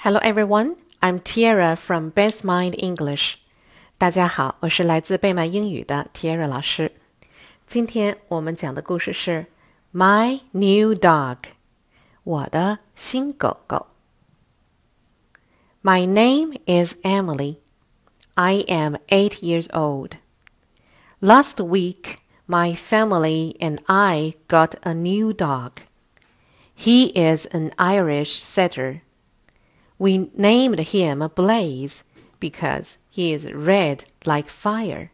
Hello everyone, I'm Tiara from Best Mind English. 大家好，我是来自贝曼英语的 Tiara 老师。今天我们讲的故事是 My New Dog，我的新狗狗。My name is Emily. I am eight years old. Last week, my family and I got a new dog. He is an Irish setter. We named him Blaze because he is red like fire.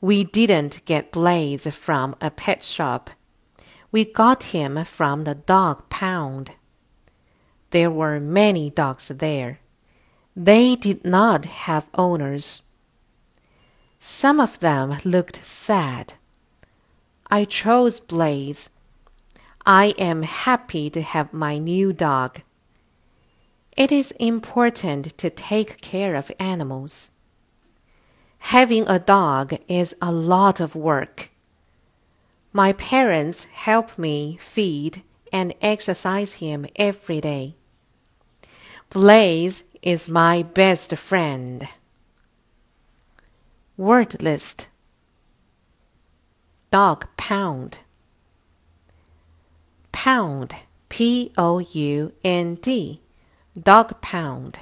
We didn't get Blaze from a pet shop. We got him from the dog pound. There were many dogs there. They did not have owners. Some of them looked sad. I chose Blaze. I am happy to have my new dog. It is important to take care of animals. Having a dog is a lot of work. My parents help me feed and exercise him every day. Blaze is my best friend. Word list Dog pound. Pound, P O U N D Dog pound.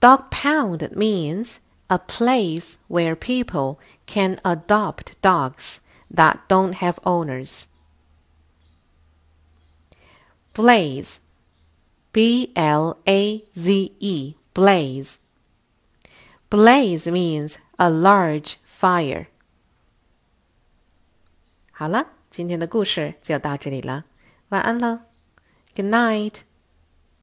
Dog pound means a place where people can adopt dogs that don't have owners. Blaze. B L A Z E. Blaze. Blaze means a large fire. 好了，今天的故事就到这里了，晚安喽，Good night。